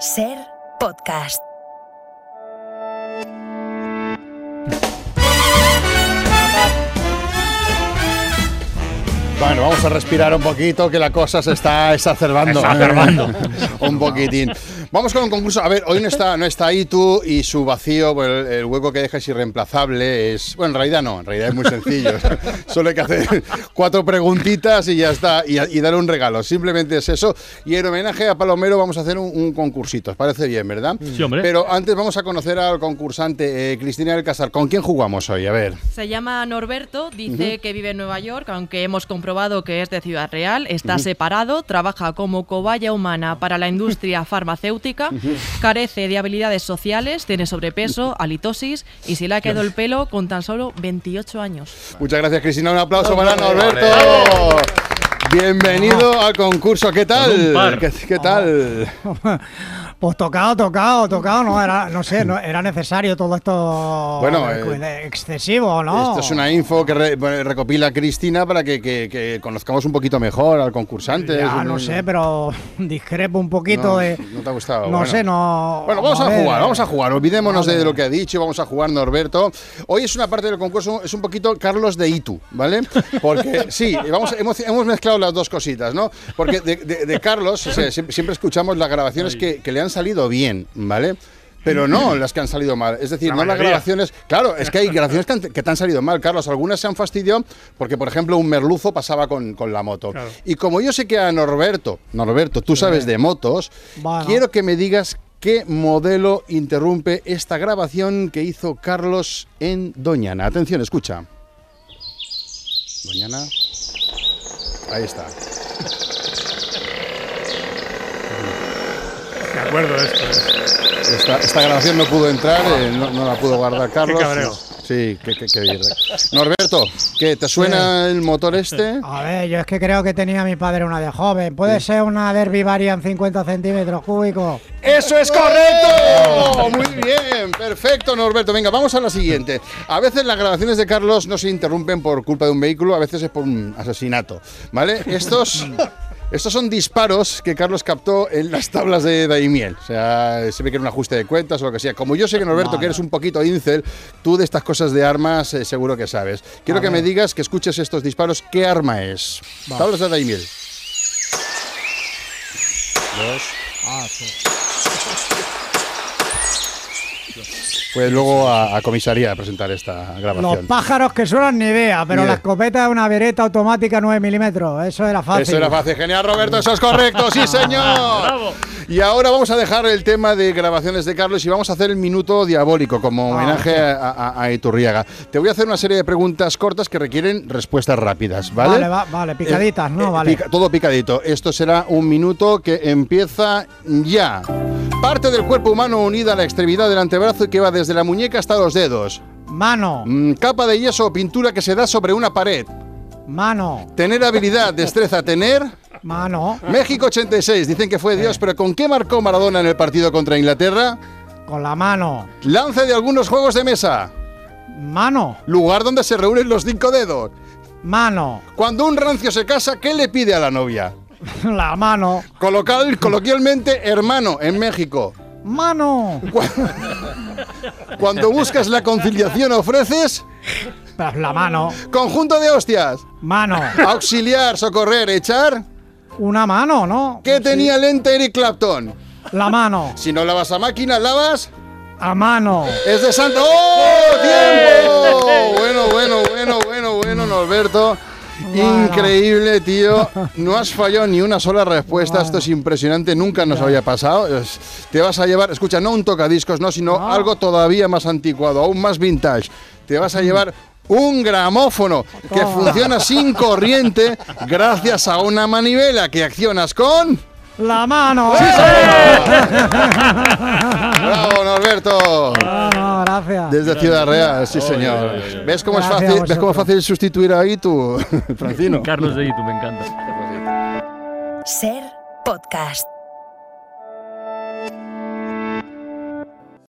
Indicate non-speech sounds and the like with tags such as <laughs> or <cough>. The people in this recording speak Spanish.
Ser podcast. Bueno, vamos a respirar un poquito, que la cosa se está exacerbando. Exacerbando. <laughs> un poquitín. Vamos con un concurso. A ver, hoy no está, no está ahí tú y su vacío, pues, el, el hueco que deja es irreemplazable. Es, bueno, en realidad no, en realidad es muy sencillo. <laughs> Solo hay que hacer cuatro preguntitas y ya está, y, y dar un regalo. Simplemente es eso. Y en homenaje a Palomero vamos a hacer un, un concursito. ¿Os parece bien, verdad? Sí, hombre. Pero antes vamos a conocer al concursante, eh, Cristina del Casar. ¿Con quién jugamos hoy? A ver. Se llama Norberto, dice que vive en Nueva York, aunque hemos comprobado que es de Ciudad Real, está separado, trabaja como cobaya humana para la industria farmacéutica, <laughs> carece de habilidades sociales, tiene sobrepeso, halitosis y se le ha quedado el pelo con tan solo 28 años. Muchas gracias, Cristina. Un aplauso para Norberto. Bienvenido al concurso. ¿Qué tal? Con un par. ¿Qué, qué tal? <laughs> Pues tocado, tocado, tocado, no era, no sé, no, era necesario todo esto Bueno, eh, excesivo, ¿no? Esto es una info que re- recopila Cristina para que, que- que conozcamos un poquito mejor al concursante. Ya, un- no sé, pero <laughs> discrepo un poquito No, de. no te ha gustado. No Bueno. sé, no. Bueno, vamos a, ver, jugar, vamos a jugar. Olvidémonos vale. de lo que ha dicho y vamos a jugar, Norberto. Hoy es una parte del concurso, es un poquito Carlos de Itu, ¿vale? Porque <laughs> sí, vamos, hemos, hemos mezclado las dos cositas, ¿no? Porque de, de- de Carlos o sea, siempre, siempre escuchamos las grabaciones que, que le han salido bien, ¿vale? Pero no <clears throat> las que han salido mal. Es decir, La no las grabaciones. Claro, es que hay grabaciones que, han- que te han salido mal, Carlos. Algunas se han fastidiado porque, por ejemplo, un merluzo pasaba con, con la moto. Claro. Y como yo sé que a Norberto, Norberto, tú sabes de motos, Bueno. quiero que me digas qué modelo interrumpe esta grabación que hizo Carlos en Doñana. Atención, escucha. Doñana. Ahí está. <laughs> De acuerdo, esto. Esta, esta grabación no pudo entrar, eh, no, no la pudo guardar Carlos. cabreo. Sí, qué, qué, qué. Norberto, ¿qué, ¿te suena el motor este? A ver, yo es que creo que tenía mi padre una de joven. ¿Puede ser una Derby Variant 50 centímetros cúbicos? ¡Eso es correcto! Muy bien, perfecto, Norberto. Venga, vamos a la siguiente. A veces las grabaciones de Carlos no se interrumpen por culpa de un vehículo, a veces es por un asesinato. ¿Vale? Estos. Estos son disparos que Carlos captó en las tablas de Daimiel. O sea, se ve que era un ajuste de cuentas o lo que sea. Como yo sé que Norberto, que eres un poquito incel, tú de estas cosas de armas eh, seguro que sabes. Quiero A que me digas, que escuches estos disparos, ¿qué arma es? Tablas de Daimiel. Dos. Ah, sí. Pues luego a, a comisaría a presentar esta Los grabación. pájaros que suenan ni idea, pero Ni la escopeta es una vereta automática 9 milímetros. Eso era fácil. Eso era fácil. Genial, Roberto, eso es correcto, sí, <laughs> señor. Bravo. Y ahora vamos a dejar el tema de grabaciones de Carlos y vamos a hacer el minuto diabólico como Ah, homenaje a, a- a Iturriaga. Te voy a hacer una serie de preguntas cortas que requieren respuestas rápidas, ¿vale? Vale, va- vale, picaditas, Eh, ¿no? eh, Vale. pica- todo picadito. Esto será un minuto que empieza ya. Parte del cuerpo humano unida a la extremidad del antebrazo y que va desde la muñeca hasta los dedos. Mano, Mm, capa de yeso o pintura que se da sobre una pared. mano, Tener habilidad, destreza, tener. mano, México 86, dicen que fue Dios, pero ¿con qué marcó Maradona en el partido contra Inglaterra? con la mano, Lance de algunos juegos de mesa. mano, Lugar donde se reúnen los cinco dedos. mano, Cuando un rancio se casa, ¿qué le pide a la novia? <laughs> la mano, Colocal, coloquialmente, hermano, en México. mano, Cuando buscas la conciliación, ofreces pues la mano, conjunto de hostias. mano, Auxiliar, socorrer, echar. una mano, ¿no? ¿Qué tenía lente Eric Clapton? La mano, Si no lavas a máquina, lavas. a mano. Es de Santo. ¡Oh! ¡Tiempo! Bueno, bueno, bueno, bueno, bueno, Norberto. Bueno. Increíble, tío. <laughs> No has fallado ni una sola respuesta. Esto es impresionante. Nunca nos había pasado. Te vas a llevar, escucha, no un tocadiscos, no, sino No. algo todavía más anticuado, aún más vintage. Te vas a llevar un gramófono que Toma. funciona sin <laughs> corriente gracias a una manivela que accionas con. La mano. ¡Bravo, Desde Ciudad Real, sí señor. ¿Ves cómo es Gracias a fácil, ¿ves cómo es fácil sustituir ahí tu <laughs> Francino? Carlos de Itu, me encanta. Ser podcast.